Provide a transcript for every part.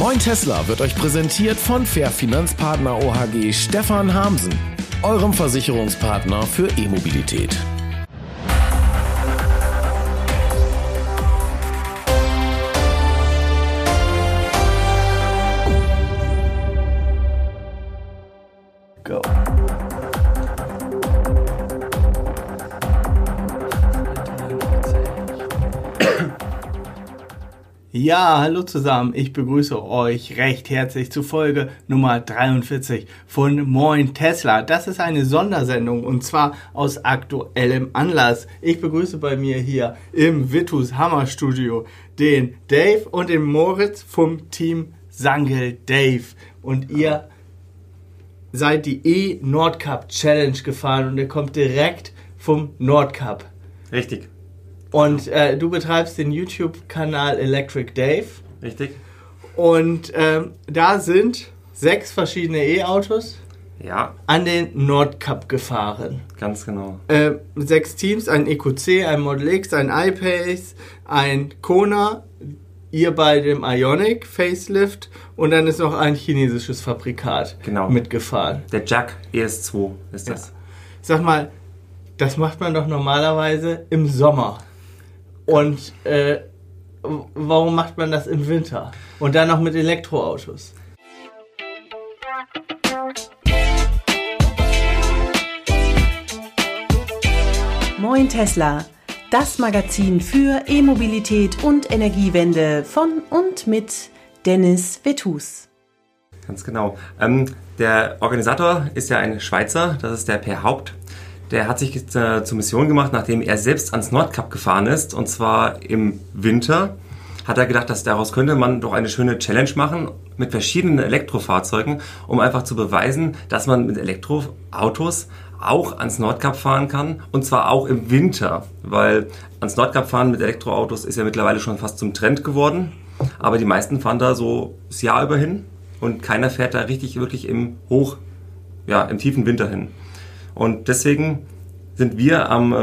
Moin Tesla wird euch präsentiert von Fair Finanzpartner OHG Stefan Hamsen, eurem Versicherungspartner für E-Mobilität. Ja, hallo zusammen. Ich begrüße euch recht herzlich zu Folge Nummer 43 von Moin Tesla. Das ist eine Sondersendung und zwar aus aktuellem Anlass. Ich begrüße bei mir hier im Vitus Hammer Studio den Dave und den Moritz vom Team Sangel Dave. Und ihr seid die E-Nordcup Challenge gefahren und ihr kommt direkt vom Nordcup. Richtig, Und äh, du betreibst den YouTube-Kanal Electric Dave. richtig. Und ähm, da sind sechs verschiedene E-Autos Ja, an den Nordcup gefahren. ganz genau. Äh, sechs Teams, ein EQC, ein Model X, ein iPace, ein Kona, ihr bei dem Ionic Facelift und dann ist noch ein chinesisches Fabrikat Genau. mitgefahren. Der Jack ES2 ist das. Sag mal, das macht man doch normalerweise im Sommer. Und äh, warum macht man das im Winter? Und dann noch mit Elektroautos. Moin Tesla, das Magazin für E-Mobilität und Energiewende von und mit Dennis Vetus. Ganz genau. Ähm, der Organisator ist ja ein Schweizer, das ist der Per Haupt. Der hat sich äh, zur Mission gemacht, nachdem er selbst ans Nordkap gefahren ist, und zwar im Winter, hat er gedacht, dass daraus könnte man doch eine schöne Challenge machen mit verschiedenen Elektrofahrzeugen, um einfach zu beweisen, dass man mit Elektroautos auch ans Nordkap fahren kann. Und zwar auch im Winter, weil ans Nordkap fahren mit Elektroautos ist ja mittlerweile schon fast zum Trend geworden, aber die meisten fahren da so das Jahr über hin. Und keiner fährt da richtig wirklich im Hoch, ja, im tiefen Winter hin. Und deswegen sind wir am äh,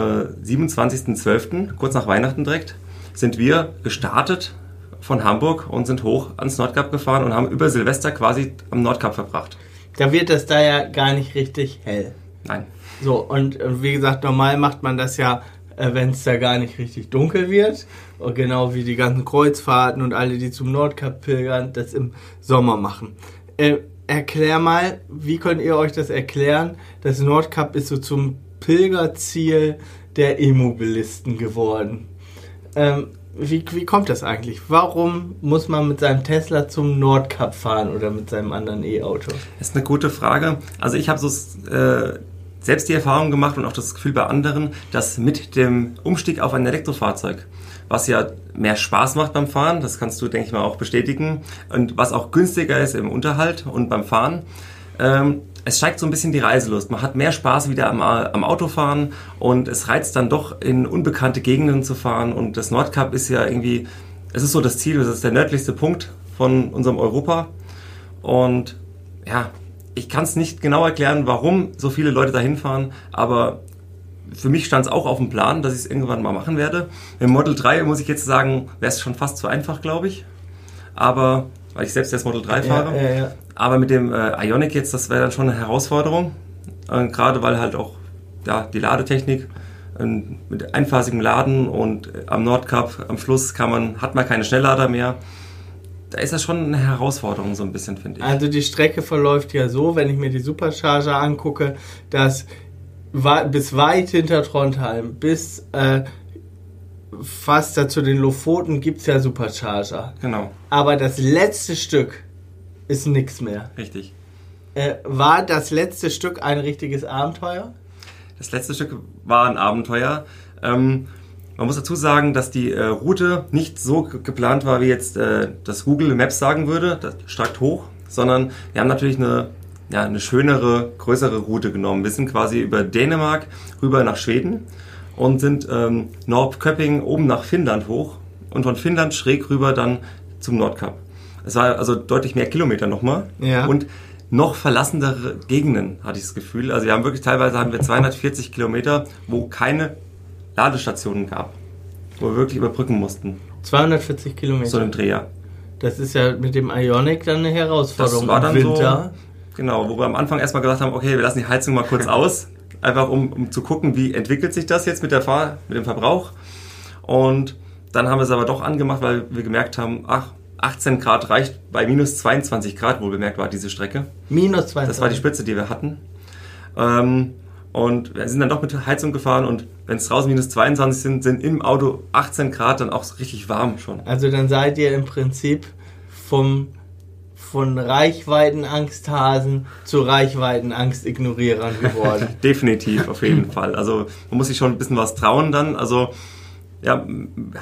27.12., kurz nach Weihnachten direkt, sind wir gestartet von Hamburg und sind hoch ans Nordkap gefahren und haben über Silvester quasi am Nordkap verbracht. Da wird es da ja gar nicht richtig hell. Nein. So, und äh, wie gesagt, normal macht man das ja, äh, wenn es da gar nicht richtig dunkel wird. Und genau wie die ganzen Kreuzfahrten und alle, die zum Nordkap pilgern, das im Sommer machen. Äh, erklär mal, wie könnt ihr euch das erklären? Das Nordkap ist so zum Pilgerziel der E-Mobilisten geworden. Ähm, wie, wie kommt das eigentlich? Warum muss man mit seinem Tesla zum Nordkap fahren oder mit seinem anderen E-Auto? Ist eine gute Frage. Also ich habe so äh, selbst die Erfahrung gemacht und auch das Gefühl bei anderen, dass mit dem Umstieg auf ein Elektrofahrzeug, was ja mehr Spaß macht beim Fahren, das kannst du, denke ich mal, auch bestätigen, und was auch günstiger ist im Unterhalt und beim Fahren, ähm, es steigt so ein bisschen die Reiselust. Man hat mehr Spaß wieder am, am Autofahren und es reizt dann doch in unbekannte Gegenden zu fahren. Und das Nordkap ist ja irgendwie, es ist so das Ziel, das ist der nördlichste Punkt von unserem Europa. Und ja, ich kann es nicht genau erklären, warum so viele Leute dahin fahren, aber für mich stand es auch auf dem Plan, dass ich es irgendwann mal machen werde. Im Model 3 muss ich jetzt sagen, wäre es schon fast zu einfach, glaube ich. Aber, weil ich selbst das Model 3 fahre. Ja, ja, ja. Aber mit dem äh, Ionic jetzt, das wäre dann schon eine Herausforderung. Äh, Gerade weil halt auch ja, die Ladetechnik äh, mit einphasigem Laden und äh, am Nordkap am Schluss kann man, hat man keine Schnelllader mehr. Da ist das schon eine Herausforderung, so ein bisschen, finde ich. Also die Strecke verläuft ja so, wenn ich mir die Supercharger angucke, dass bis weit hinter Trondheim, bis äh, fast da zu den Lofoten gibt es ja Supercharger. Genau, Aber das letzte Stück ist nichts mehr. richtig. Äh, war das letzte Stück ein richtiges Abenteuer? Das letzte Stück war ein Abenteuer. Ähm, man muss dazu sagen, dass die äh, Route nicht so ge- geplant war, wie jetzt äh, das Google Maps sagen würde, das stark hoch, sondern wir haben natürlich eine, ja, eine schönere, größere Route genommen. Wir sind quasi über Dänemark rüber nach Schweden und sind ähm, Norrköping oben nach Finnland hoch und von Finnland schräg rüber dann zum Nordkap. Es war also deutlich mehr Kilometer nochmal. Ja. Und noch verlassenere Gegenden, hatte ich das Gefühl. Also wir haben wirklich teilweise haben wir 240 Kilometer, wo keine Ladestationen gab, wo wir wirklich überbrücken mussten. 240 Kilometer. So im Dreher. Das ist ja mit dem Ionic dann eine Herausforderung Das war dann im Winter. so, genau, wo wir am Anfang erstmal gesagt haben, okay, wir lassen die Heizung mal kurz aus, einfach um, um zu gucken, wie entwickelt sich das jetzt mit, der Fahr mit dem Verbrauch. Und dann haben wir es aber doch angemacht, weil wir gemerkt haben, ach, 18 Grad reicht bei minus 22 Grad, wohl bemerkt war diese Strecke. Minus 22. Das war die Spitze, die wir hatten. Ähm, und wir sind dann doch mit Heizung gefahren und wenn es draußen minus 22 sind, sind im Auto 18 Grad dann auch richtig warm schon. Also dann seid ihr im Prinzip vom von Reichweitenangsthasen zu Reichweitenangst-Ignorierern geworden. Definitiv, auf jeden Fall. Also man muss sich schon ein bisschen was trauen dann. Also ja,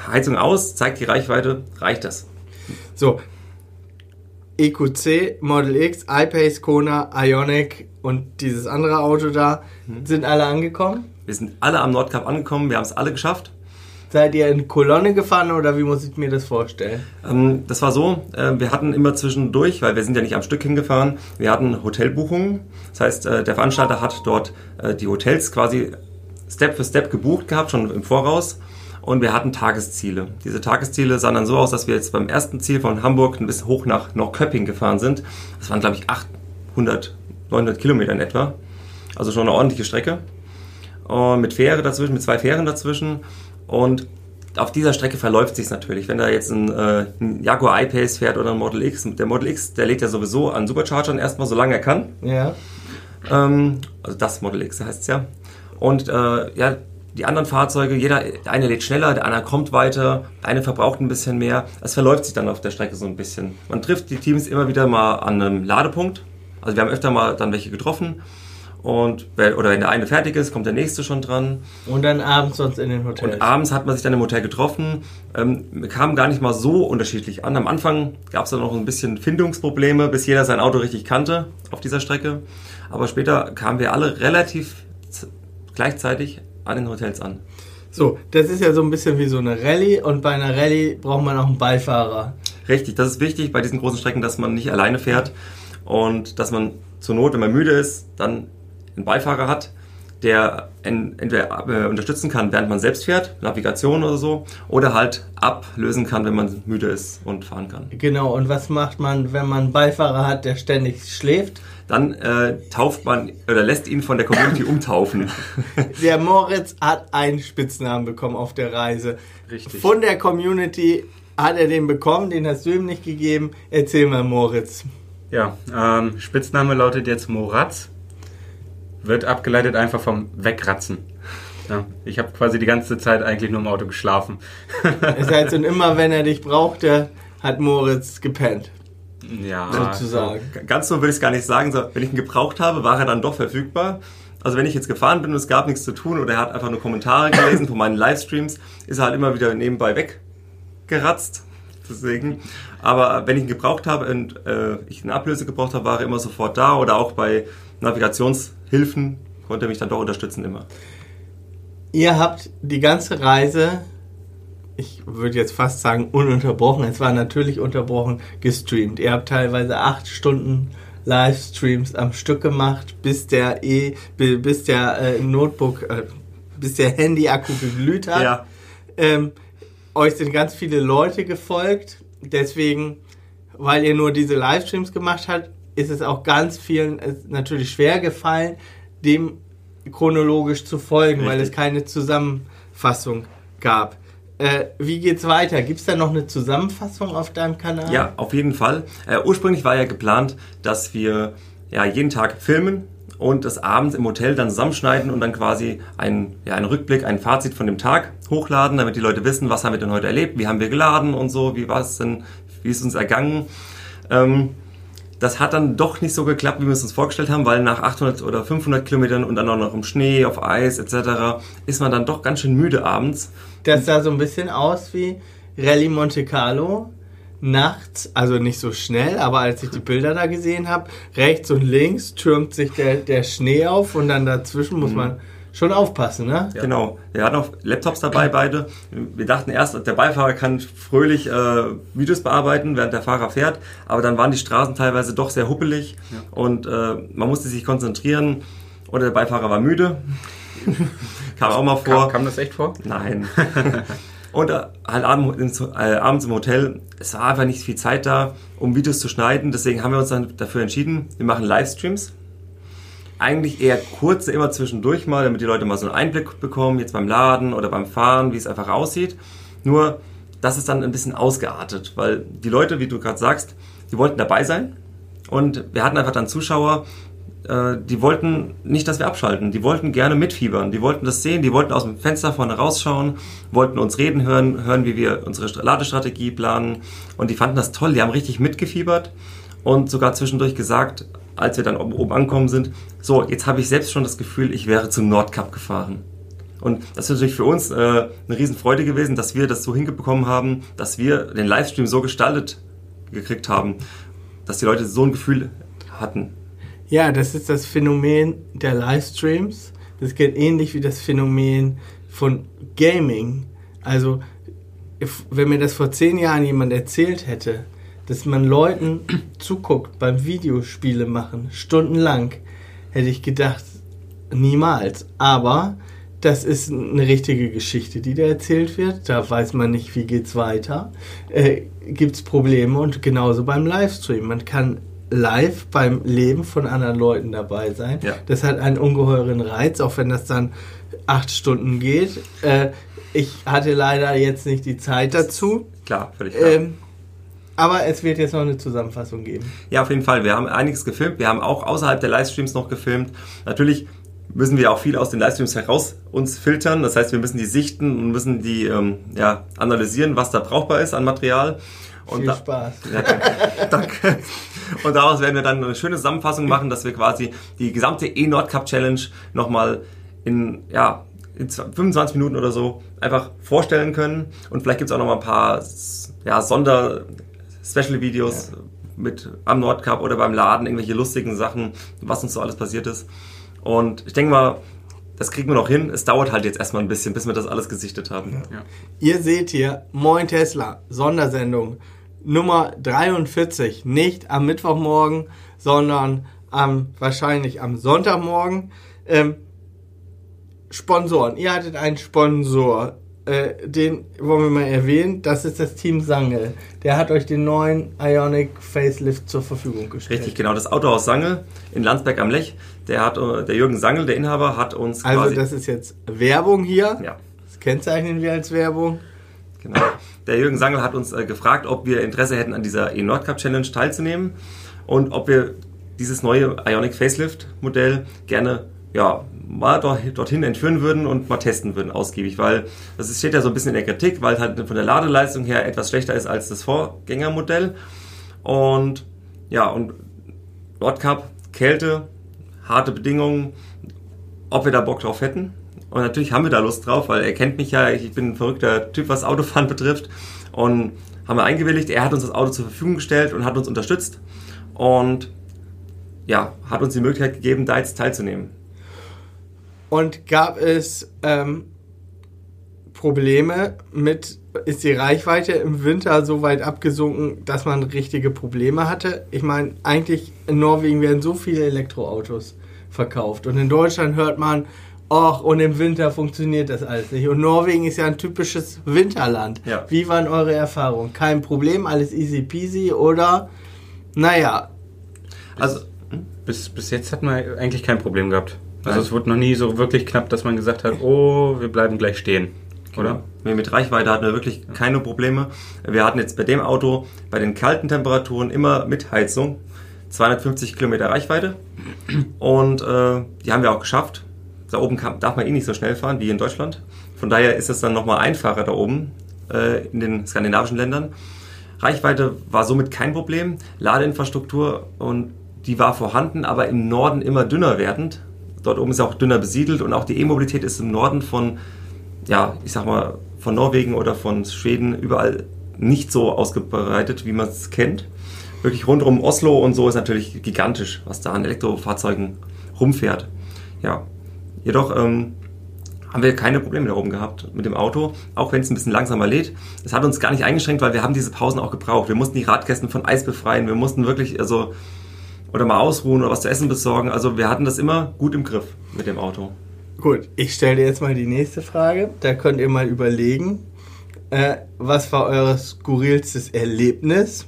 Heizung aus, zeigt die Reichweite, reicht das. so, EQC, Model X, iPace, Kona, Ionic und dieses andere Auto da sind alle angekommen. Wir sind alle am Nordkap angekommen, wir haben es alle geschafft. Seid ihr in Kolonne gefahren oder wie muss ich mir das vorstellen? Ähm, das war so, äh, wir hatten immer zwischendurch, weil wir sind ja nicht am Stück hingefahren, wir hatten Hotelbuchungen. Das heißt, äh, der Veranstalter hat dort äh, die Hotels quasi Step für Step gebucht gehabt, schon im Voraus. Und wir hatten Tagesziele. Diese Tagesziele sahen dann so aus, dass wir jetzt beim ersten Ziel von Hamburg ein bisschen hoch nach Norrköping gefahren sind. Das waren, glaube ich, 800, 900 Kilometer in etwa. Also schon eine ordentliche Strecke. Und mit Fähre dazwischen, mit zwei Fähren dazwischen. Und auf dieser Strecke verläuft sich natürlich. Wenn da jetzt ein, äh, ein Jaguar I-Pace fährt oder ein Model X, der Model X, der lädt ja sowieso an Superchargern erstmal, solange er kann. Ja. Ähm, also das Model X heißt es ja. Und äh, ja, die anderen Fahrzeuge, jeder, der eine lädt schneller, der andere kommt weiter, der eine verbraucht ein bisschen mehr. Es verläuft sich dann auf der Strecke so ein bisschen. Man trifft die Teams immer wieder mal an einem Ladepunkt. Also wir haben öfter mal dann welche getroffen. Und oder wenn der eine fertig ist, kommt der nächste schon dran. Und dann abends sonst in den Hotels. Und abends hat man sich dann im Hotel getroffen. Ähm, wir kamen gar nicht mal so unterschiedlich an. Am Anfang gab es dann noch ein bisschen Findungsprobleme, bis jeder sein Auto richtig kannte auf dieser Strecke. Aber später kamen wir alle relativ gleichzeitig an den Hotels an. So, das ist ja so ein bisschen wie so eine Rallye und bei einer Rallye braucht man auch einen Beifahrer. Richtig, das ist wichtig bei diesen großen Strecken, dass man nicht alleine fährt und dass man zur Not, wenn man müde ist, dann einen Beifahrer hat, der en- entweder äh, unterstützen kann, während man selbst fährt, Navigation oder so, oder halt ablösen kann, wenn man müde ist und fahren kann. Genau, und was macht man, wenn man einen Beifahrer hat, der ständig schläft? Dann äh, tauft man oder lässt ihn von der Community umtaufen. Der Moritz hat einen Spitznamen bekommen auf der Reise. Richtig. Von der Community hat er den bekommen, den hast du ihm nicht gegeben. Erzähl mal, Moritz. Ja, ähm, Spitzname lautet jetzt Moratz. Wird abgeleitet einfach vom Wegratzen. Ja, ich habe quasi die ganze Zeit eigentlich nur im Auto geschlafen. Das heißt, und immer wenn er dich brauchte, hat Moritz gepennt, ja, sozusagen. Ganz so würde ich es gar nicht sagen. So, wenn ich ihn gebraucht habe, war er dann doch verfügbar. Also wenn ich jetzt gefahren bin und es gab nichts zu tun oder er hat einfach nur Kommentare gelesen von meinen Livestreams, ist er halt immer wieder nebenbei weggeratzt. Deswegen. Aber wenn ich ihn gebraucht habe und äh, ich eine Ablöse gebraucht habe, war er immer sofort da. Oder auch bei Navigationshilfen konnte er mich dann doch unterstützen immer. Ihr habt die ganze Reise, ich würde jetzt fast sagen ununterbrochen, es war natürlich unterbrochen, gestreamt. Ihr habt teilweise acht Stunden Livestreams am Stück gemacht, bis der e, bis der äh, Notebook, äh, bis der Handy-Akku geglüht hat. Ja. Ähm, euch sind ganz viele Leute gefolgt, deswegen, weil ihr nur diese Livestreams gemacht habt, ist es auch ganz vielen äh, natürlich schwer gefallen, dem chronologisch zu folgen, weil es Richtig. keine Zusammenfassung gab. Äh, wie geht's weiter? Gibt's da noch eine Zusammenfassung auf deinem Kanal? Ja, auf jeden Fall. Äh, ursprünglich war ja geplant, dass wir ja jeden Tag filmen und das abends im Hotel dann zusammenschneiden und dann quasi einen, ja, einen Rückblick, ein Fazit von dem Tag hochladen, damit die Leute wissen, was haben wir denn heute erlebt, wie haben wir geladen und so, wie war es denn, wie ist uns ergangen. Ähm, das hat dann doch nicht so geklappt, wie wir es uns vorgestellt haben, weil nach 800 oder 500 Kilometern und dann auch noch im Schnee, auf Eis etc. ist man dann doch ganz schön müde abends. Das sah so ein bisschen aus wie Rallye Monte Carlo. Nachts, also nicht so schnell, aber als ich die Bilder da gesehen habe, rechts und links türmt sich der, der Schnee auf und dann dazwischen muss man schon aufpassen, ne? Genau. Wir hatten auch Laptops dabei, beide. Wir dachten erst, der Beifahrer kann fröhlich äh, Videos bearbeiten, während der Fahrer fährt. Aber dann waren die Straßen teilweise doch sehr huppelig und äh, man musste sich konzentrieren. Oder der Beifahrer war müde. Kam auch mal vor. Kam, kam das echt vor? Nein. Und äh, halt abends, äh, abends im Hotel, es war einfach nicht viel Zeit da, um Videos zu schneiden. Deswegen haben wir uns dann dafür entschieden, wir machen Livestreams. Eigentlich eher kurze, immer zwischendurch mal, damit die Leute mal so einen Einblick bekommen, jetzt beim Laden oder beim Fahren, wie es einfach aussieht. Nur, das ist dann ein bisschen ausgeartet, weil die Leute, wie du gerade sagst, die wollten dabei sein. Und wir hatten einfach dann Zuschauer, äh, die wollten nicht, dass wir abschalten. Die wollten gerne mitfiebern. Die wollten das sehen. Die wollten aus dem Fenster vorne rausschauen, wollten uns reden hören, hören, wie wir unsere Ladestrategie planen. Und die fanden das toll. Die haben richtig mitgefiebert und sogar zwischendurch gesagt, als wir dann oben angekommen sind, so, jetzt habe ich selbst schon das Gefühl, ich wäre zum Nordkap gefahren. Und das ist natürlich für uns äh, eine Riesenfreude gewesen, dass wir das so hingebekommen haben, dass wir den Livestream so gestaltet gekriegt haben, dass die Leute so ein Gefühl hatten. Ja, das ist das Phänomen der Livestreams. Das geht ähnlich wie das Phänomen von Gaming. Also, wenn mir das vor zehn Jahren jemand erzählt hätte, dass man Leuten zuguckt beim Videospiele machen, stundenlang, hätte ich gedacht, niemals. Aber das ist eine richtige Geschichte, die da erzählt wird. Da weiß man nicht, wie geht's weiter. Äh, Gibt es Probleme und genauso beim Livestream. Man kann live beim Leben von anderen Leuten dabei sein. Ja. Das hat einen ungeheuren Reiz, auch wenn das dann acht Stunden geht. Äh, ich hatte leider jetzt nicht die Zeit dazu. Klar, völlig klar. Ähm, aber es wird jetzt noch eine Zusammenfassung geben. Ja, auf jeden Fall. Wir haben einiges gefilmt. Wir haben auch außerhalb der Livestreams noch gefilmt. Natürlich müssen wir auch viel aus den Livestreams heraus uns filtern. Das heißt, wir müssen die sichten und müssen die ähm, ja, analysieren, was da brauchbar ist an Material. Und Viel da, Spaß. Ja, danke. danke. Und daraus werden wir dann eine schöne Zusammenfassung machen, dass wir quasi die gesamte E-Nordcup Challenge nochmal in, ja, in 25 Minuten oder so einfach vorstellen können. Und vielleicht gibt es auch noch mal ein paar ja, Sonder-Special-Videos mit am Nordcup oder beim Laden, irgendwelche lustigen Sachen, was uns so alles passiert ist. Und ich denke mal, das kriegen wir noch hin. Es dauert halt jetzt erstmal ein bisschen, bis wir das alles gesichtet haben. Ihr seht hier, Moin Tesla, Sondersendung Nummer 43. Nicht am Mittwochmorgen, sondern am, wahrscheinlich am Sonntagmorgen. Ähm, Sponsoren. Ihr hattet einen Sponsor. Äh, den wollen wir mal erwähnen. Das ist das Team Sange. Der hat euch den neuen Ionic Facelift zur Verfügung gestellt. Richtig, genau. Das Autohaus Sange in Landsberg am Lech. Der hat, äh, der Jürgen Sangel, der Inhaber, hat uns Also quasi. das ist jetzt Werbung hier. ja, Das kennzeichnen wir als Werbung. genau. Der Jürgen Sangel hat uns äh, gefragt, ob wir Interesse hätten, an dieser E-Nordcup Challenge teilzunehmen und ob wir dieses neue Ionic Facelift Modell gerne ja, mal dort- dorthin entführen würden und mal testen würden, ausgiebig, weil das steht ja so ein bisschen in der Kritik, weil es halt von der Ladeleistung her etwas schlechter ist als das Vorgängermodell. Und ja, und Nordcup, Kälte, harte Bedingungen, ob wir da Bock drauf hätten. Und natürlich haben wir da Lust drauf, weil er kennt mich ja, ich bin ein verrückter Typ, was Autofahren betrifft. Und haben wir eingewilligt, er hat uns das Auto zur Verfügung gestellt und hat uns unterstützt. Und ja, hat uns die Möglichkeit gegeben, da jetzt teilzunehmen. Und gab es ähm, Probleme mit, ist die Reichweite im Winter so weit abgesunken, dass man richtige Probleme hatte? Ich meine, eigentlich in Norwegen werden so viele Elektroautos verkauft und in Deutschland hört man, ach, und im Winter funktioniert das alles nicht. Und Norwegen ist ja ein typisches Winterland. Ja. Wie waren eure Erfahrungen? Kein Problem, alles easy peasy oder, naja, Also, Bis, bis jetzt hat man eigentlich kein Problem gehabt. Also es wurde noch nie so wirklich knapp, dass man gesagt hat, oh, wir bleiben gleich stehen. Oder? Nee, Mit Reichweite hatten wir wirklich keine Probleme. Wir hatten jetzt bei dem Auto bei den kalten Temperaturen immer mit Heizung 250 Kilometer Reichweite und äh, die haben wir auch geschafft. Da oben kann, darf man eh nicht so schnell fahren wie in Deutschland. Von daher ist es dann nochmal einfacher da oben äh, in den skandinavischen Ländern. Reichweite war somit kein Problem. Ladeinfrastruktur und die war vorhanden, aber im Norden immer dünner werdend. Dort oben ist auch dünner besiedelt und auch die E-Mobilität ist im Norden von ja, ich sag mal, von Norwegen oder von Schweden überall nicht so ausgebreitet, wie man es kennt. Wirklich rund um Oslo und so ist natürlich gigantisch, was da an Elektrofahrzeugen rumfährt. Ja, jedoch ähm, haben wir keine Probleme da oben gehabt mit dem Auto, auch wenn es ein bisschen langsamer lädt. Es hat uns gar nicht eingeschränkt, weil wir haben diese Pausen auch gebraucht. Wir mussten die Radkästen von Eis befreien, wir mussten wirklich, also, oder mal ausruhen oder was zu essen besorgen. Also wir hatten das immer gut im Griff mit dem Auto. Gut, ich stelle dir jetzt mal die nächste Frage. Da könnt ihr mal überlegen. Äh, was war euer skurrilstes Erlebnis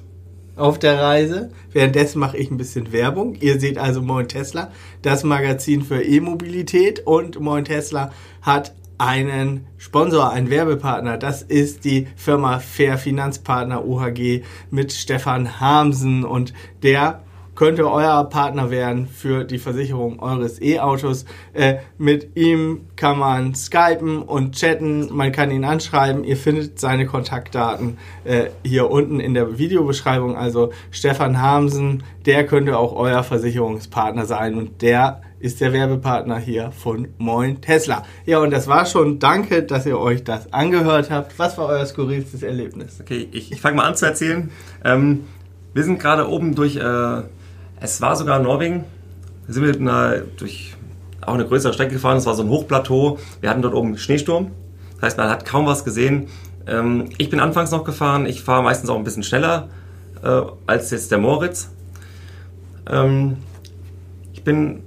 auf der Reise? Währenddessen mache ich ein bisschen Werbung. Ihr seht also Moin Tesla, das Magazin für E-Mobilität und Moin Tesla hat einen Sponsor, einen Werbepartner. Das ist die Firma Fair Finanzpartner OHG mit Stefan Hamsen und der könnte euer Partner werden für die Versicherung eures E-Autos. Äh, mit ihm kann man skypen und chatten, man kann ihn anschreiben. Ihr findet seine Kontaktdaten äh, hier unten in der Videobeschreibung. Also Stefan Hamsen, der könnte auch euer Versicherungspartner sein und der ist der Werbepartner hier von Moin Tesla. Ja, und das war schon. Danke, dass ihr euch das angehört habt. Was war euer skurrilstes Erlebnis? Okay, ich, ich fange mal an zu erzählen. Ähm, wir sind gerade oben durch äh, es war sogar Norwegen. Da sind wir eine, durch auch eine größere Strecke gefahren. Es war so ein Hochplateau. Wir hatten dort oben Schneesturm. Das heißt, man hat kaum was gesehen. Ähm, ich bin anfangs noch gefahren. Ich fahre meistens auch ein bisschen schneller äh, als jetzt der Moritz. Ähm, ich bin,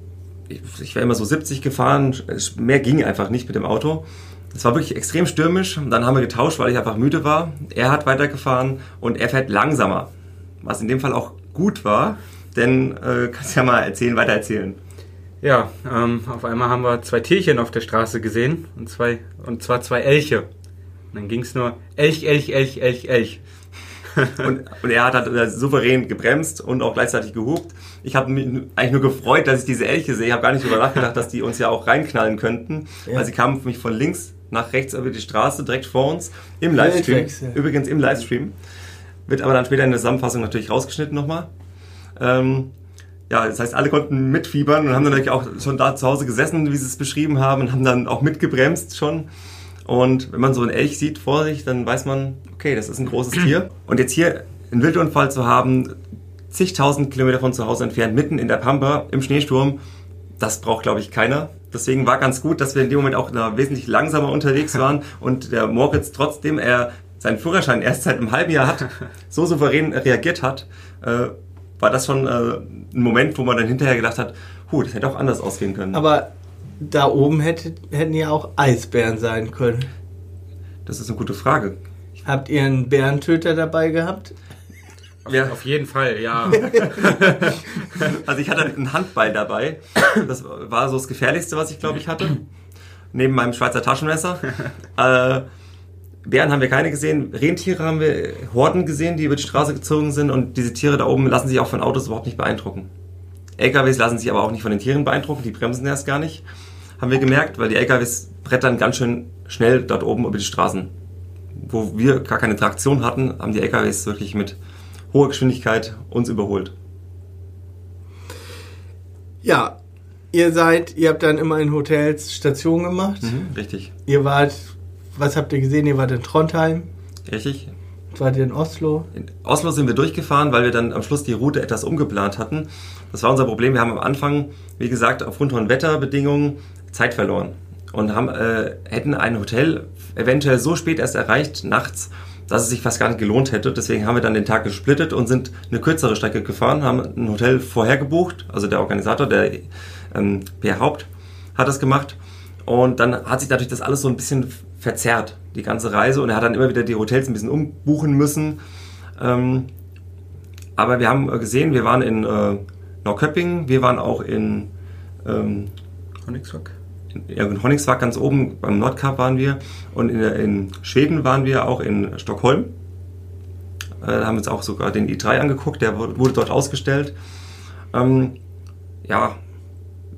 ich wäre immer so 70 gefahren. Mehr ging einfach nicht mit dem Auto. Es war wirklich extrem stürmisch. Dann haben wir getauscht, weil ich einfach müde war. Er hat weitergefahren und er fährt langsamer. Was in dem Fall auch gut war, denn äh, kannst ja mal erzählen, weiter erzählen. Ja, ähm, auf einmal haben wir zwei Tierchen auf der Straße gesehen und, zwei, und zwar zwei Elche. Und dann ging es nur Elch, Elch, Elch, Elch, Elch. und, und, er hat halt souverän gebremst und auch gleichzeitig gehupt. Ich habe mich eigentlich nur gefreut, dass ich diese Elche sehe. Ich habe gar nicht darüber nachgedacht, dass die uns ja auch reinknallen könnten. Ja. Weil sie kamen für mich von links nach rechts über die Straße, direkt vor uns, im Livestream. Übrigens im Livestream. Wird aber dann später in der Zusammenfassung natürlich rausgeschnitten nochmal. Ähm, ja, das heißt, alle konnten mitfiebern und haben dann natürlich auch schon da zu Hause gesessen, wie sie es beschrieben haben, und haben dann auch mitgebremst schon. Und wenn man so einen Elch sieht vor sich, dann weiß man, okay, das ist ein großes Tier. Und jetzt hier einen Wildunfall zu haben, zigtausend Kilometer von zu Hause entfernt, mitten in der Pampa, im Schneesturm, das braucht, glaube ich, keiner. Deswegen war ganz gut, dass wir in dem Moment auch wesentlich langsamer unterwegs waren und der Moritz, trotzdem er seinen Führerschein erst seit einem halben Jahr hat, so souverän reagiert hat. Äh, war das schon äh, ein Moment, wo man dann hinterher gedacht hat, huh, das hätte auch anders ausgehen können. Aber da oben hätte, hätten ja auch Eisbären sein können. Das ist eine gute Frage. Habt ihr einen Bärentöter dabei gehabt? Ja. Auf jeden Fall, ja. also ich hatte einen Handball dabei. Das war so das Gefährlichste, was ich glaube ich hatte. Neben meinem Schweizer Taschenmesser. äh, Bären haben wir keine gesehen, Rentiere haben wir Horden gesehen, die über die Straße gezogen sind und diese Tiere da oben lassen sich auch von Autos überhaupt nicht beeindrucken. LKWs lassen sich aber auch nicht von den Tieren beeindrucken, die bremsen erst gar nicht. Haben wir gemerkt, weil die LKWs brettern ganz schön schnell dort oben über die Straßen. Wo wir gar keine Traktion hatten, haben die LKWs wirklich mit hoher Geschwindigkeit uns überholt. Ja, ihr seid, ihr habt dann immer in Hotels Station gemacht. Mhm, richtig. Ihr wart was habt ihr gesehen? Ihr wart in Trondheim. Richtig. Wart ihr in Oslo? In Oslo sind wir durchgefahren, weil wir dann am Schluss die Route etwas umgeplant hatten. Das war unser Problem. Wir haben am Anfang, wie gesagt, aufgrund von Wetterbedingungen Zeit verloren und haben, äh, hätten ein Hotel eventuell so spät erst erreicht, nachts, dass es sich fast gar nicht gelohnt hätte. Deswegen haben wir dann den Tag gesplittet und sind eine kürzere Strecke gefahren, haben ein Hotel vorher gebucht, also der Organisator, der ähm, Per Haupt, hat das gemacht. Und dann hat sich natürlich das alles so ein bisschen verzerrt, die ganze Reise. Und er hat dann immer wieder die Hotels ein bisschen umbuchen müssen. Ähm, aber wir haben gesehen, wir waren in äh, Norrköping, wir waren auch in ähm, Honigswag. In, ja, in Honigswag ganz oben, beim Nordkap waren wir. Und in, in Schweden waren wir auch in Stockholm. Äh, da haben wir uns auch sogar den i3 angeguckt, der wurde dort ausgestellt. Ähm, ja,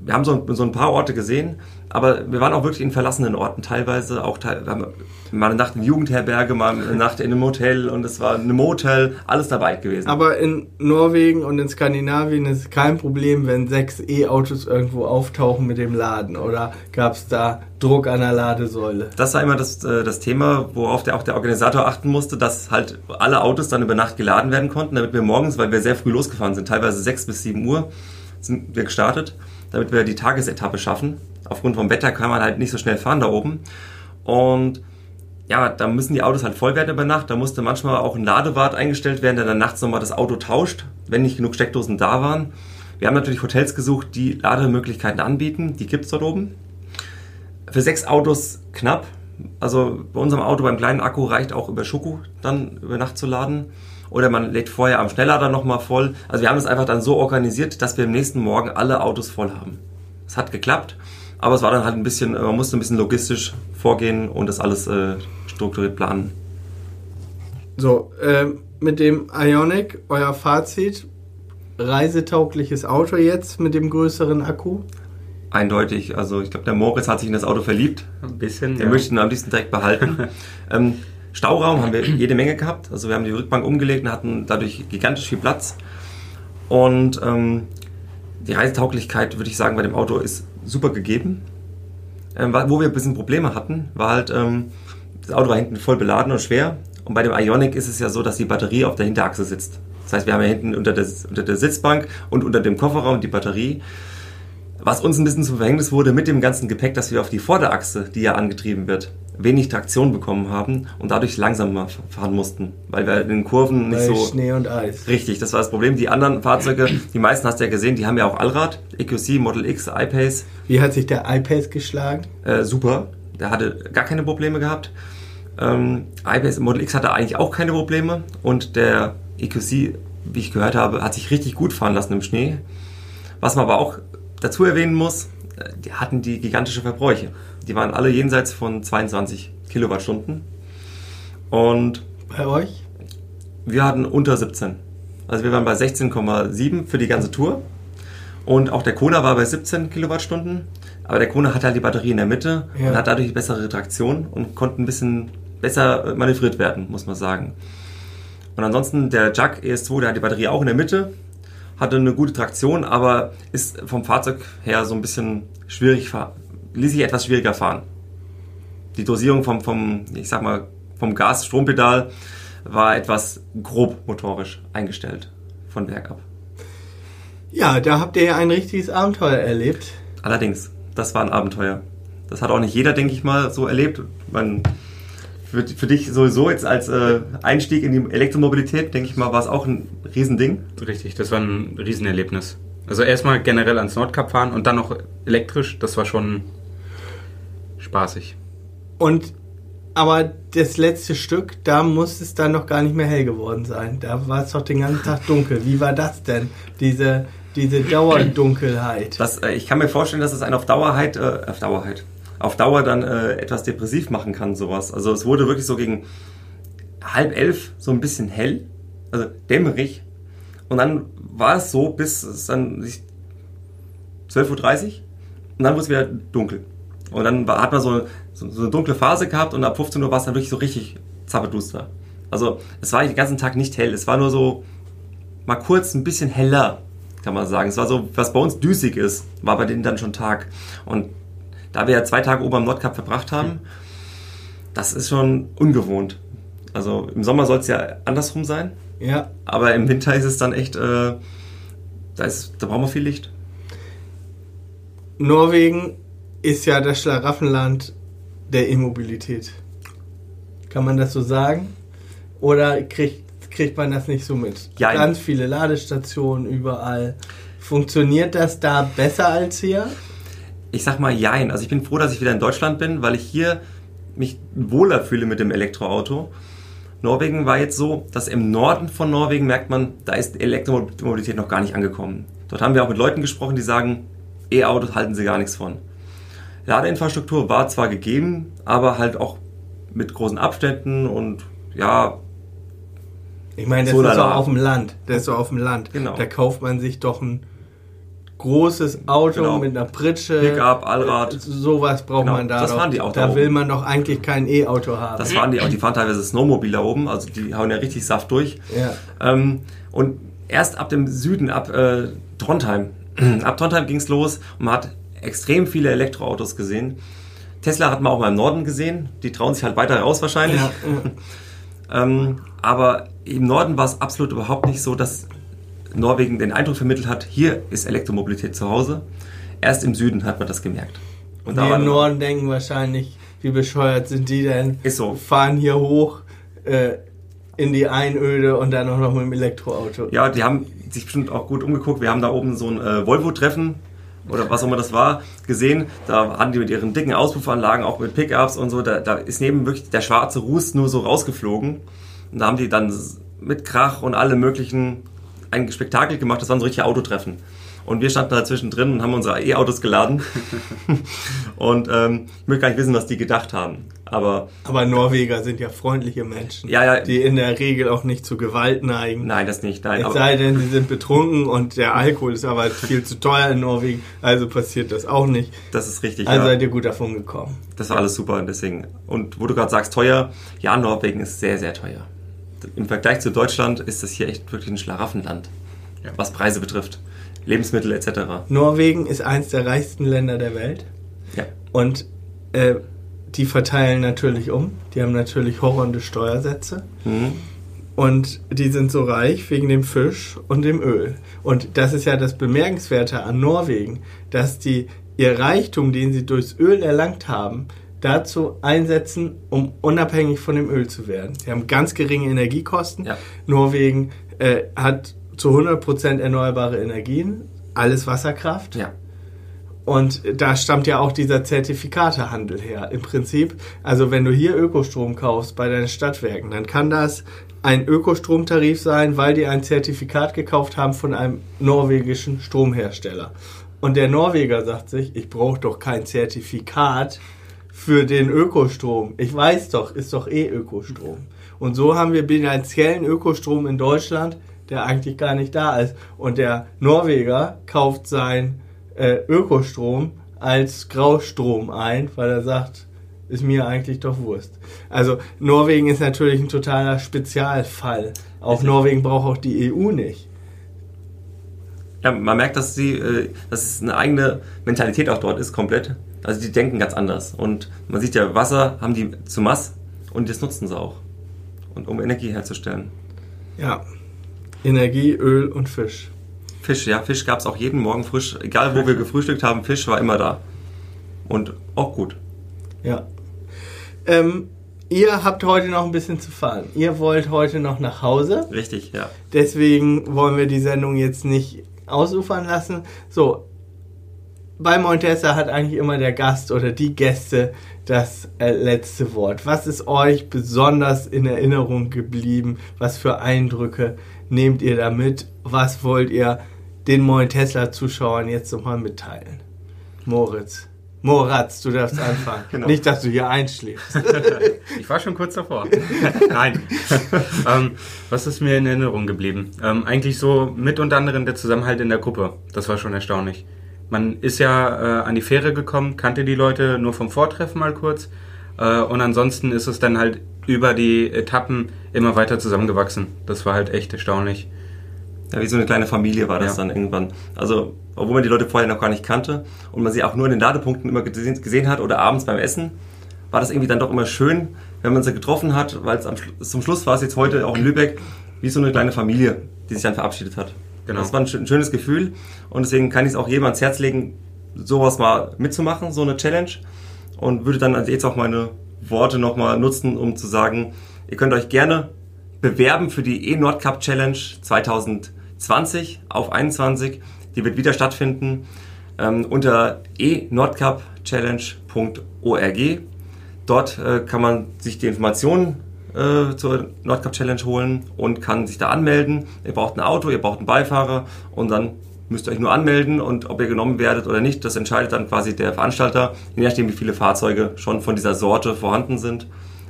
wir haben so, so ein paar Orte gesehen, aber wir waren auch wirklich in verlassenen Orten, teilweise auch haben mal eine Nacht in Jugendherberge, mal eine Nacht in einem Hotel und es war ein Motel, alles dabei gewesen. Aber in Norwegen und in Skandinavien ist es kein Problem, wenn sechs E-Autos irgendwo auftauchen mit dem Laden oder gab es da Druck an der Ladesäule? Das war immer das, äh, das Thema, worauf der, auch der Organisator achten musste, dass halt alle Autos dann über Nacht geladen werden konnten, damit wir morgens, weil wir sehr früh losgefahren sind, teilweise sechs bis sieben Uhr sind wir gestartet, damit wir die Tagesetappe schaffen aufgrund vom Wetter kann man halt nicht so schnell fahren da oben. Und ja, da müssen die Autos halt voll werden über Nacht. Da musste manchmal auch ein Ladewart eingestellt werden, der dann nachts nochmal das Auto tauscht, wenn nicht genug Steckdosen da waren. Wir haben natürlich Hotels gesucht, die Lademöglichkeiten anbieten. Die gibt es dort oben. Für sechs Autos knapp. Also bei unserem Auto beim kleinen Akku reicht auch über Schoku dann über Nacht zu laden. Oder man lädt vorher am Schnelllader nochmal voll. Also wir haben es einfach dann so organisiert, dass wir am nächsten Morgen alle Autos voll haben. Es hat geklappt, aber es war dann halt ein bisschen, man musste ein bisschen logistisch vorgehen und das alles äh, strukturiert planen. So, äh, mit dem Ionic, euer Fazit, reisetaugliches Auto jetzt mit dem größeren Akku? Eindeutig. Also ich glaube, der Moritz hat sich in das Auto verliebt. Ein bisschen. Der ja. möchte ihn am liebsten direkt behalten. ähm, Stauraum haben wir jede Menge gehabt. Also wir haben die Rückbank umgelegt und hatten dadurch gigantisch viel Platz. Und ähm, die Reisetauglichkeit, würde ich sagen, bei dem Auto ist super gegeben. Ähm, wo wir ein bisschen Probleme hatten, war halt, ähm, das Auto war hinten voll beladen und schwer. Und bei dem Ionic ist es ja so, dass die Batterie auf der Hinterachse sitzt. Das heißt, wir haben ja hinten unter der, unter der Sitzbank und unter dem Kofferraum die Batterie. Was uns ein bisschen zum Verhängnis wurde mit dem ganzen Gepäck, dass wir auf die Vorderachse, die ja angetrieben wird, wenig Traktion bekommen haben und dadurch langsamer fahren mussten, weil wir in den Kurven nicht Bei so Schnee und Eis. Richtig, das war das Problem. Die anderen Fahrzeuge, die meisten hast du ja gesehen, die haben ja auch Allrad, EQC, Model X, iPace, Wie hat sich der iPace geschlagen? äh, super. Der hatte gar keine Probleme gehabt. Ähm, iPace Model X hatte eigentlich auch keine Probleme und der EQC, wie ich gehört habe, hat sich richtig gut fahren lassen im Schnee. Was man aber auch dazu erwähnen muss, äh, die hatten die gigantische Verbräuche. Die waren alle jenseits von 22 Kilowattstunden. Und Bei euch? wir hatten unter 17. Also wir waren bei 16,7 für die ganze Tour. Und auch der Kona war bei 17 Kilowattstunden. Aber der Kona hat halt die Batterie in der Mitte Ja. und hat dadurch bessere Traktion und konnte ein bisschen besser manövriert werden, muss man sagen. Und ansonsten der Jack ES2, der hat die Batterie auch in der Mitte, hatte eine gute Traktion, aber ist vom Fahrzeug her so ein bisschen schwierig, ließ sich etwas schwieriger fahren. Die Dosierung vom, vom ich sag mal, vom Gas-Strompedal war etwas grob motorisch eingestellt von Werk ab. Ja, da habt ihr ja ein richtiges Abenteuer erlebt. Allerdings, das war ein Abenteuer. Das hat auch nicht jeder, denke ich mal, so erlebt. Man, für, für dich sowieso jetzt als äh, Einstieg in die Elektromobilität, denke ich mal, war es auch ein Riesending. Richtig, das war ein Riesenerlebnis. Also erstmal generell ans Nordkap fahren und dann noch elektrisch, das war schon spaßig. Und aber das letzte Stück, da muss es dann noch gar nicht mehr hell geworden sein. Da war es doch den ganzen Tag dunkel. Wie war das denn? Diese, diese Dauerdunkelheit. Das, äh, ich kann mir vorstellen, dass es einen auf Dauer halt, äh, auf Dauer halt, auf Dauer dann äh, etwas depressiv machen kann, sowas. Also es wurde wirklich so gegen halb elf so ein bisschen hell, also dämmerig. Und dann war es so, bis es dann sich 12.30 Uhr und dann wurde es wieder dunkel. Und dann hat man so, so, so eine dunkle Phase gehabt und ab 15 Uhr war es dann wirklich so richtig zappeduster. Also es war den ganzen Tag nicht hell, es war nur so mal kurz ein bisschen heller, kann man sagen. Es war so, was bei uns düsig ist, war bei denen dann schon Tag. Und da wir ja zwei Tage oben am Nordkap verbracht haben, das ist schon ungewohnt. Also im Sommer soll es ja andersrum sein, Ja, aber im Winter ist es dann echt, äh, da, ist, da brauchen wir viel Licht. Norwegen ist ja das Schlaraffenland der E-Mobilität. Kann man das so sagen? Oder kriegt, kriegt man das nicht so mit? Jein. Ganz viele Ladestationen überall. Funktioniert das da besser als hier? Ich sag mal jein. Also ich bin froh, dass ich wieder in Deutschland bin, weil ich hier mich wohler fühle mit dem Elektroauto. Norwegen war jetzt so, dass im Norden von Norwegen merkt man, da ist Elektromobilität noch gar nicht angekommen. Dort haben wir auch mit Leuten gesprochen, die sagen, E-Autos halten sie gar nichts von. Ladeinfrastruktur war zwar gegeben, aber halt auch mit großen Abständen und ja, Ich meine, das So ist doch auf dem Land. Das ist doch auf dem Land. Genau. Da kauft man sich doch ein großes Auto Genau. mit einer Pritsche. Pickup, Allrad. Äh, Sowas braucht Genau, man da das doch. waren die auch da Da will man doch eigentlich kein E-Auto haben. das waren die auch, die fahren teilweise Snowmobil da oben, also die hauen ja richtig Saft durch. ja. Ähm, und erst ab dem Süden, ab äh, Trondheim, ab Trondheim ging es los und man hat extrem viele Elektroautos gesehen. Tesla hat man auch mal im Norden gesehen, die trauen sich halt weiter raus wahrscheinlich. Ja, Ähm, aber im Norden war es absolut überhaupt nicht so, dass Norwegen den Eindruck vermittelt hat, hier ist Elektromobilität zu Hause. Erst im Süden hat man das gemerkt. Und die war im Norden denken wahrscheinlich, wie bescheuert sind die denn? Ist so. Fahren hier hoch äh, in die Einöde und dann auch noch mit dem Elektroauto. Ja, die haben sich bestimmt auch gut umgeguckt. Wir haben da oben so ein äh, Volvo-Treffen oder was auch immer das war, gesehen. Da hatten die mit ihren dicken Auspuffanlagen, auch mit Pickups und so, da, da ist neben wirklich der schwarze Ruß nur so rausgeflogen. Und da haben die dann mit Krach und alle möglichen ein Spektakel gemacht. Das waren so richtige Autotreffen. Und wir standen da zwischendrin und haben unsere E-Autos geladen. und ähm, ich möchte gar nicht wissen, was die gedacht haben. Aber, Aber Norweger sind ja freundliche Menschen, Ja, ja. die in der Regel auch nicht zu Gewalt neigen. nein, das nicht. Nein, Es aber, sei denn, sie sind betrunken und der Alkohol ist aber viel zu teuer in Norwegen, also passiert das auch nicht. das ist richtig. Also ja. seid ihr gut davon gekommen. Das war alles super und deswegen. Und wo du gerade sagst, teuer, ja, Norwegen ist sehr, sehr teuer. Im Vergleich zu Deutschland ist das hier echt wirklich ein Schlaraffenland, Ja. was Preise betrifft. Lebensmittel etc. Norwegen ist eines der reichsten Länder der Welt Ja. und äh, die verteilen natürlich um. Die haben natürlich horrende Steuersätze. Mhm. Und die sind so reich wegen dem Fisch und dem Öl. Und das ist ja das Bemerkenswerte an Norwegen, dass die ihr Reichtum, den sie durchs Öl erlangt haben, dazu einsetzen, um unabhängig von dem Öl zu werden. Sie haben ganz geringe Energiekosten. Ja. Norwegen äh, hat zu 100% erneuerbare Energien, alles Wasserkraft. Ja. Und da stammt ja auch dieser Zertifikatehandel her. Im Prinzip, also wenn du hier Ökostrom kaufst bei deinen Stadtwerken, dann kann das ein Ökostromtarif sein, weil die ein Zertifikat gekauft haben von einem norwegischen Stromhersteller. Und der Norweger sagt sich, ich brauche doch kein Zertifikat für den Ökostrom. Ich weiß doch, ist doch eh Ökostrom. Und so haben wir bilanziellen Ökostrom in Deutschland, der eigentlich gar nicht da ist. Und der Norweger kauft sein äh, Ökostrom als Graustrom ein, weil er sagt, ist mir eigentlich doch Wurst. Also Norwegen ist natürlich ein totaler Spezialfall. Auch Norwegen braucht auch die EU nicht. Ja, man merkt, dass sie, äh, dass es eine eigene Mentalität auch dort ist, komplett. Also die denken ganz anders. Und man sieht ja, Wasser haben die zu Mass und das nutzen sie auch. Und um Energie herzustellen. Ja. Energie, Öl und Fisch. Fisch, ja, Fisch gab es auch jeden Morgen frisch. Egal wo wir gefrühstückt haben, Fisch war immer da. Und auch gut. Ja. Ähm, ihr habt heute noch ein bisschen zu fahren. Ihr wollt heute noch nach Hause. Richtig, ja. Deswegen wollen wir die Sendung jetzt nicht ausufern lassen. So, bei Montessa hat eigentlich immer der Gast oder die Gäste das äh, letzte Wort. Was ist euch besonders in Erinnerung geblieben? Was für Eindrücke nehmt ihr damit? Was wollt ihr den Moin Tesla-Zuschauern jetzt nochmal mitteilen? Moritz. Moratz, du darfst anfangen. Genau. Nicht, dass du hier einschläfst. Ich war schon kurz davor. Nein. ähm, was ist mir in Erinnerung geblieben? Ähm, eigentlich so mit unter anderem der Zusammenhalt in der Gruppe. Das war schon erstaunlich. Man ist ja äh, an die Fähre gekommen, kannte die Leute nur vom Vortreffen mal kurz. Äh, und ansonsten ist es dann halt über die Etappen immer weiter zusammengewachsen. Das war halt echt erstaunlich. Ja, wie so eine kleine Familie war das Ja. dann irgendwann. Also, obwohl man die Leute vorher noch gar nicht kannte und man sie auch nur in den Ladepunkten immer gesehen, gesehen hat oder abends beim Essen, war das irgendwie dann doch immer schön, wenn man sie getroffen hat, weil es zum Schluss war es jetzt heute auch in Lübeck wie so eine kleine Familie, die sich dann verabschiedet hat. Genau. Das war ein, ein schönes Gefühl und deswegen kann ich es auch jedem ans Herz legen, sowas mal mitzumachen, so eine Challenge und würde dann also jetzt auch meine Worte nochmal nutzen, um zu sagen, ihr könnt euch gerne bewerben für die E-Nordcup Challenge 2020 auf 21. Die wird wieder stattfinden ähm, unter e-nordcupchallenge.org. Dort äh, kann man sich die Informationen äh, zur Nordcup Challenge holen und kann sich da anmelden. Ihr braucht ein Auto, ihr braucht einen Beifahrer und dann müsst ihr euch nur anmelden und ob ihr genommen werdet oder nicht, das entscheidet dann quasi der Veranstalter, je nachdem wie viele Fahrzeuge schon von dieser Sorte vorhanden sind.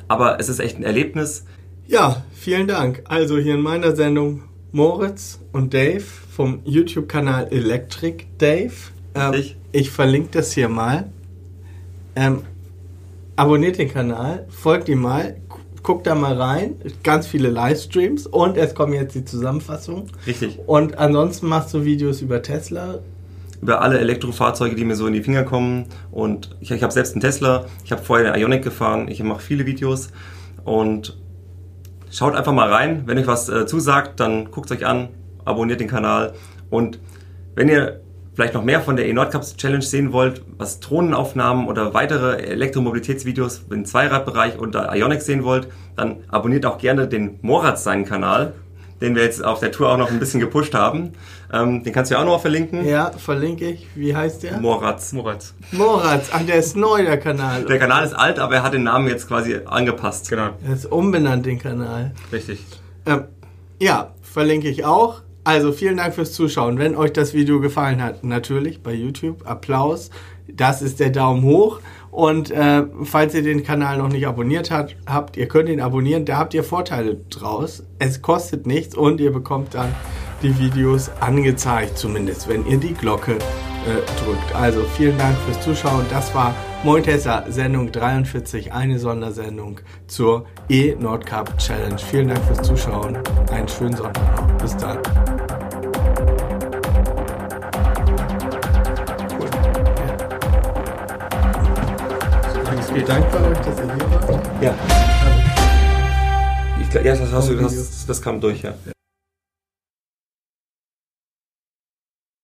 Aber es ist echt ein Erlebnis. Ja, vielen Dank. Also hier in meiner Sendung Moritz und Dave vom YouTube-Kanal Electric Dave. Ähm, Richtig. ich verlinke das hier mal. Ähm, abonniert den Kanal, folgt ihm mal, guckt da mal rein. Ganz viele Livestreams und es kommen jetzt die Zusammenfassungen. Richtig. Und ansonsten machst du Videos über Tesla. über alle Elektrofahrzeuge, die mir so in die Finger kommen. Und ich, ich habe selbst einen Tesla, ich habe vorher eine Ionic gefahren, ich mache viele Videos und schaut einfach mal rein. Wenn euch was äh, zusagt, dann guckt es euch an, abonniert den Kanal und wenn ihr vielleicht noch mehr von der E-Nordcups Challenge sehen wollt, was Drohnenaufnahmen oder weitere Elektromobilitätsvideos im Zweiradbereich unter Ionic sehen wollt, dann abonniert auch gerne den Moratz seinen Kanal. den wir jetzt auf der Tour auch noch ein bisschen gepusht haben. Ähm, den kannst du ja auch noch verlinken. Ja, verlinke ich. Wie heißt der? Moratz. Moritz. Moratz. Ach, der ist neu, der Kanal. Der Kanal ist alt, aber er hat den Namen jetzt quasi angepasst. Genau, Er ist umbenannt, den Kanal. richtig. Ähm, ja, verlinke ich auch. Also vielen Dank fürs Zuschauen. Wenn euch das Video gefallen hat, natürlich bei YouTube, Applaus. Das ist der Daumen hoch. Und äh, falls ihr den Kanal noch nicht abonniert hat, habt, ihr könnt ihn abonnieren. Da habt ihr Vorteile draus. Es kostet nichts und ihr bekommt dann die Videos angezeigt, zumindest wenn ihr die Glocke äh, drückt. Also vielen Dank fürs Zuschauen. Das war Moin Tesla, Sendung 43, eine Sondersendung zur E-Nordcup Challenge. Vielen Dank fürs Zuschauen. Einen schönen Sonntag noch. Bis dann. Ich bin dankbar euch, dass ihr hier wart. Ja. Ich, glaub- ja, das, hast du, das, das kam durch, ja. Ja.